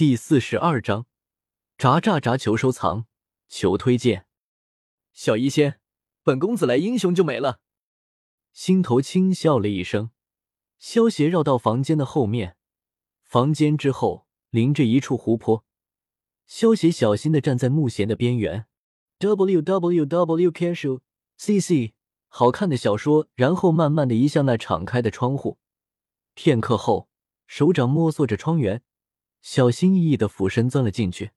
第四十二章，炸炸炸！求收藏，求推荐。小医仙，本公子来英雄就没了。心头轻笑了一声，萧邪绕到房间的后面，房间之后临着一处湖泊，萧邪小心的站在木弦的边缘。w w w casual c c 好看的小说，然后慢慢的移向那敞开的窗户，片刻后，手掌摸索着窗缘。小心翼翼的俯身钻了进去，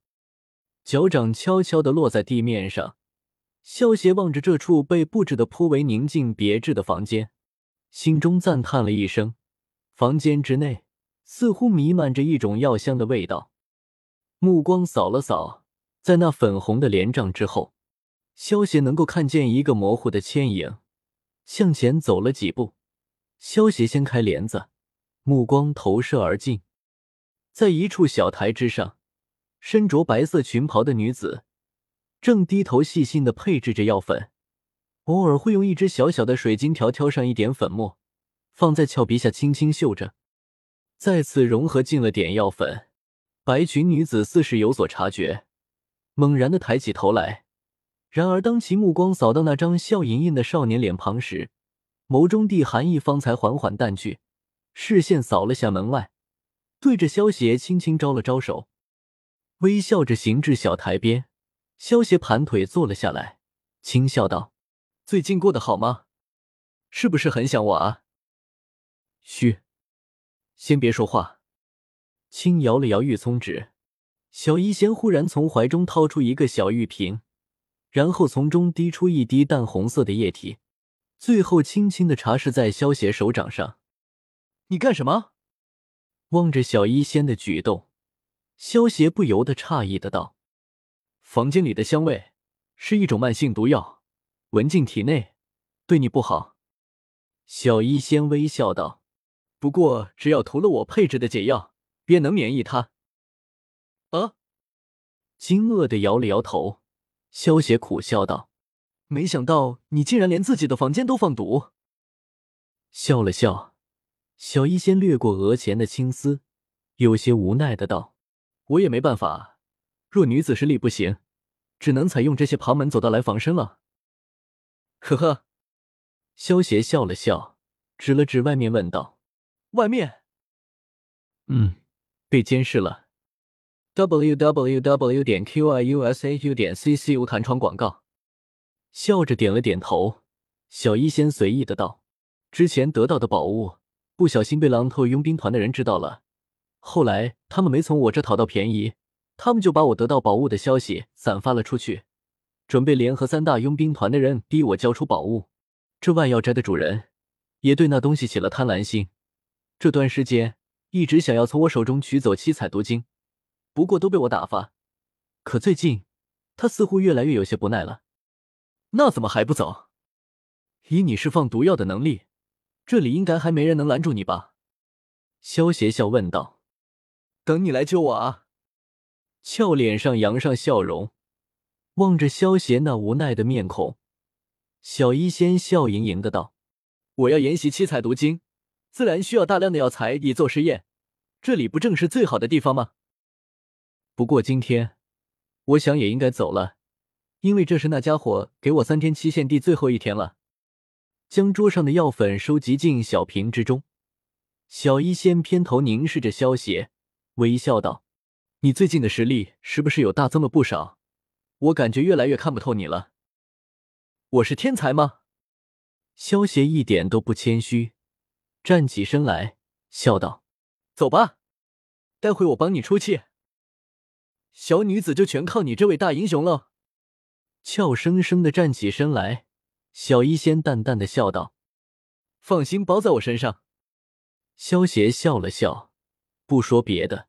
脚掌悄悄的落在地面上。萧邪望着这处被布置的颇为宁静别致的房间，心中赞叹了一声。房间之内似乎弥漫着一种药香的味道。目光扫了扫，在那粉红的帘帐之后，萧邪能够看见一个模糊的倩影。向前走了几步，萧邪掀开帘子，目光投射而进。在一处小台之上，身着白色裙袍的女子正低头细心的配置着药粉，偶尔会用一只小小的水晶条挑上一点粉末，放在俏鼻下轻轻嗅着，再次融合进了点药粉。白裙女子似是有所察觉，猛然的抬起头来，然而当其目光扫到那张笑盈盈的少年脸庞时，眸中的寒意方才缓缓淡去，视线扫了下门外。对着萧邪轻轻招了招手，微笑着行至小台边。萧邪盘腿坐了下来，轻笑道：“最近过得好吗？是不是很想我啊？”嘘，先别说话。轻摇了摇玉葱指，小医仙忽然从怀中掏出一个小玉瓶，然后从中滴出一滴淡红色的液体，最后轻轻的擦拭在萧邪手掌上。你干什么？望着小医仙的举动，萧邪不由得诧异的道：“房间里的香味是一种慢性毒药，闻进体内对你不好。”小医仙微笑道：“不过只要涂了我配置的解药，便能免疫它。”啊！惊愕的摇了摇头，萧邪苦笑道：“没想到你竟然连自己的房间都放毒。”笑了笑。小医仙掠过额前的青丝，有些无奈的道：“我也没办法，若女子实力不行，只能采用这些旁门左道来防身了。”呵呵，萧邪笑了笑，指了指外面问道：“外面？”“嗯，被监视了。” w w w 点 q i u s a u 点 c c 无弹窗广告。笑着点了点头，小医仙随意的道：“之前得到的宝物。”不小心被狼头佣兵团的人知道了，后来他们没从我这讨到便宜，他们就把我得到宝物的消息散发了出去，准备联合三大佣兵团的人逼我交出宝物。这万药斋的主人也对那东西起了贪婪心，这段时间一直想要从我手中取走七彩毒晶，不过都被我打发。可最近他似乎越来越有些不耐了，那怎么还不走？以你释放毒药的能力。这里应该还没人能拦住你吧？萧邪笑问道。等你来救我啊！俏脸上扬上笑容，望着萧邪那无奈的面孔，小医仙笑盈盈的道：“我要研习七彩毒经，自然需要大量的药材以做试验。这里不正是最好的地方吗？不过今天，我想也应该走了，因为这是那家伙给我三天期限地最后一天了。”将桌上的药粉收集进小瓶之中，小医仙偏头凝视着萧邪，微笑道：“你最近的实力是不是有大增了不少？我感觉越来越看不透你了。我是天才吗？”萧邪一点都不谦虚，站起身来，笑道：“走吧，待会我帮你出气。小女子就全靠你这位大英雄了。”俏生生的站起身来。小医仙淡淡的笑道：“放心，包在我身上。”萧邪笑了笑，不说别的，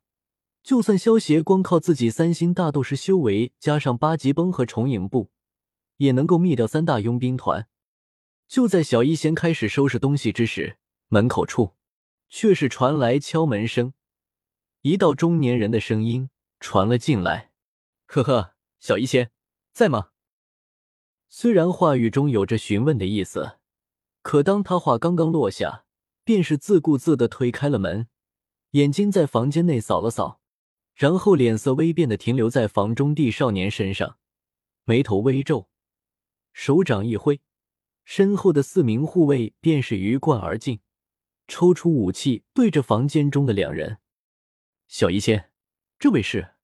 就算萧邪光靠自己三星大斗士修为，加上八级崩和重影步，也能够灭掉三大佣兵团。就在小医仙开始收拾东西之时，门口处却是传来敲门声，一道中年人的声音传了进来：“ 呵呵，小医仙在吗？”虽然话语中有着询问的意思，可当他话刚刚落下，便是自顾自的推开了门，眼睛在房间内扫了扫，然后脸色微变的停留在房中地少年身上，眉头微皱，手掌一挥，身后的四名护卫便是鱼贯而进，抽出武器对着房间中的两人。小医仙，这位是？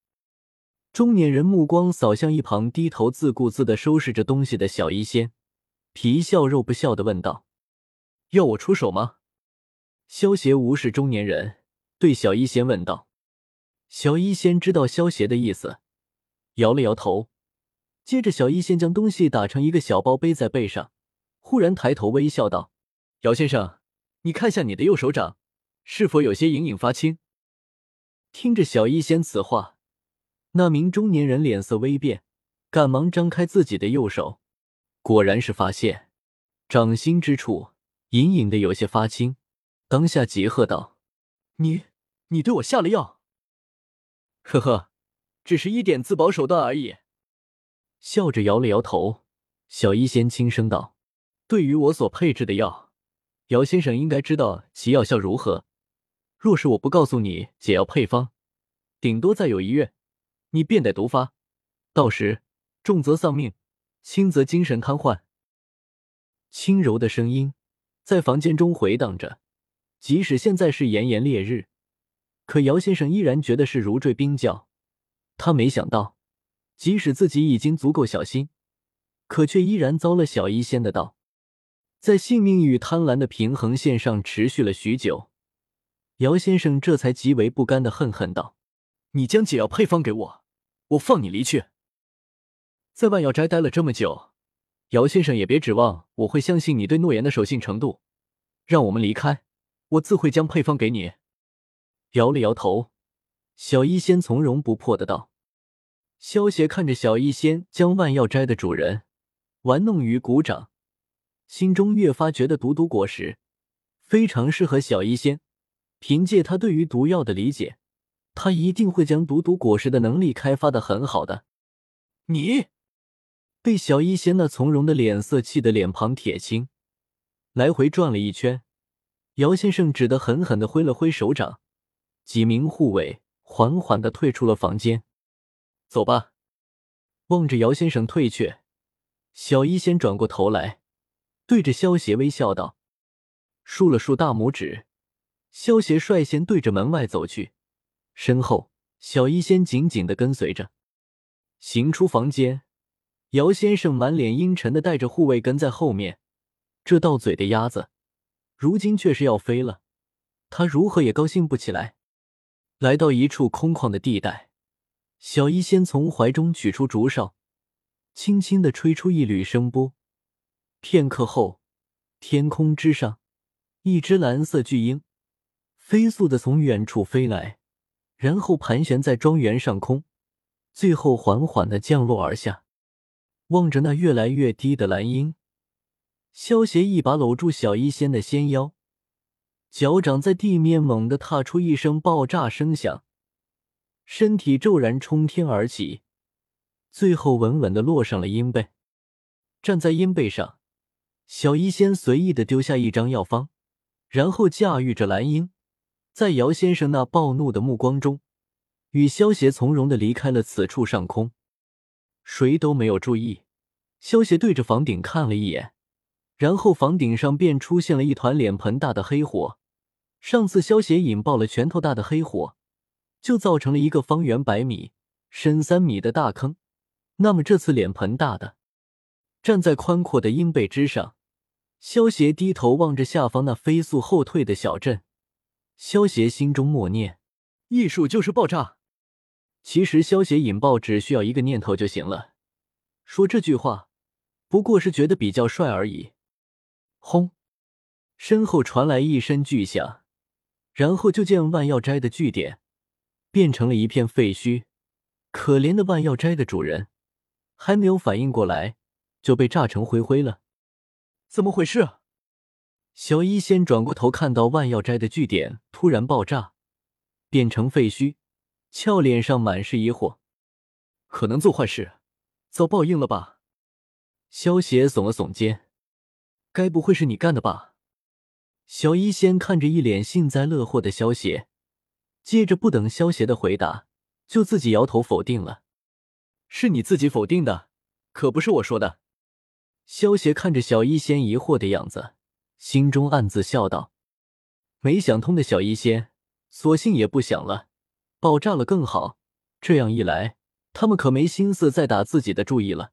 中年人目光扫向一旁低头自顾自的收拾着东西的小医仙，皮笑肉不笑的问道：“要我出手吗？”萧邪无视中年人，对小医仙问道。小医仙知道萧邪的意思，摇了摇头。接着，小医仙将东西打成一个小包，背在背上，忽然抬头微笑道：“姚先生，你看下你的右手掌，是否有些隐隐发青？”听着小医仙此话。那名中年人脸色微变，赶忙张开自己的右手，果然是发现掌心之处隐隐的有些发青，当下急喝道：“你，你对我下了药？”“呵呵，只是一点自保手段而已。”笑着摇了摇头，小医仙轻声道：“对于我所配置的药，姚先生应该知道其药效如何。若是我不告诉你解药配方，顶多再有一月。”你便得毒发，到时重则丧命，轻则精神瘫痪。轻柔的声音在房间中回荡着，即使现在是炎炎烈日，可姚先生依然觉得是如坠冰窖。他没想到，即使自己已经足够小心，可却依然遭了小医仙的道。在性命与贪婪的平衡线上持续了许久，姚先生这才极为不甘的恨恨道：“你将解药配方给我。”我放你离去，在万药斋待了这么久，姚先生也别指望我会相信你对诺言的守信程度。让我们离开，我自会将配方给你。摇了摇头，小医仙从容不迫的道。萧邪看着小医仙将万药斋的主人玩弄于股掌，心中越发觉得毒毒果实非常适合小医仙。凭借他对于毒药的理解。他一定会将毒毒果实的能力开发的很好的。你被小医仙那从容的脸色气得脸庞铁青，来回转了一圈。姚先生只得狠狠的挥了挥手掌，几名护卫缓缓的退出了房间。走吧。望着姚先生退却，小医仙转过头来，对着萧邪微笑道，竖了竖大拇指。萧邪率先对着门外走去。身后，小医仙紧紧的跟随着，行出房间。姚先生满脸阴沉的带着护卫跟在后面。这到嘴的鸭子，如今却是要飞了，他如何也高兴不起来。来到一处空旷的地带，小医仙从怀中取出竹哨，轻轻的吹出一缕声波。片刻后，天空之上，一只蓝色巨鹰飞速的从远处飞来。然后盘旋在庄园上空，最后缓缓的降落而下。望着那越来越低的蓝鹰，萧邪一把搂住小医仙的纤腰，脚掌在地面猛地踏出一声爆炸声响，身体骤然冲天而起，最后稳稳的落上了鹰背。站在鹰背上，小医仙随意的丢下一张药方，然后驾驭着蓝鹰。在姚先生那暴怒的目光中，与萧邪从容的离开了此处上空，谁都没有注意。萧邪对着房顶看了一眼，然后房顶上便出现了一团脸盆大的黑火。上次萧邪引爆了拳头大的黑火，就造成了一个方圆百米、深三米的大坑。那么这次脸盆大的，站在宽阔的鹰背之上，萧邪低头望着下方那飞速后退的小镇。萧邪心中默念：“艺术就是爆炸。”其实，萧邪引爆只需要一个念头就行了。说这句话，不过是觉得比较帅而已。轰！身后传来一声巨响，然后就见万药斋的据点变成了一片废墟。可怜的万药斋的主人还没有反应过来，就被炸成灰灰了。怎么回事？小医仙转过头，看到万药斋的据点突然爆炸，变成废墟，俏脸上满是疑惑。可能做坏事，遭报应了吧？萧邪耸了耸肩，该不会是你干的吧？小医仙看着一脸幸灾乐祸的萧邪，接着不等萧邪的回答，就自己摇头否定了。是你自己否定的，可不是我说的。萧协看着小医仙疑惑的样子，心中暗自笑道：“没想通的小医仙，索性也不想了，爆炸了更好。这样一来，他们可没心思再打自己的主意了。”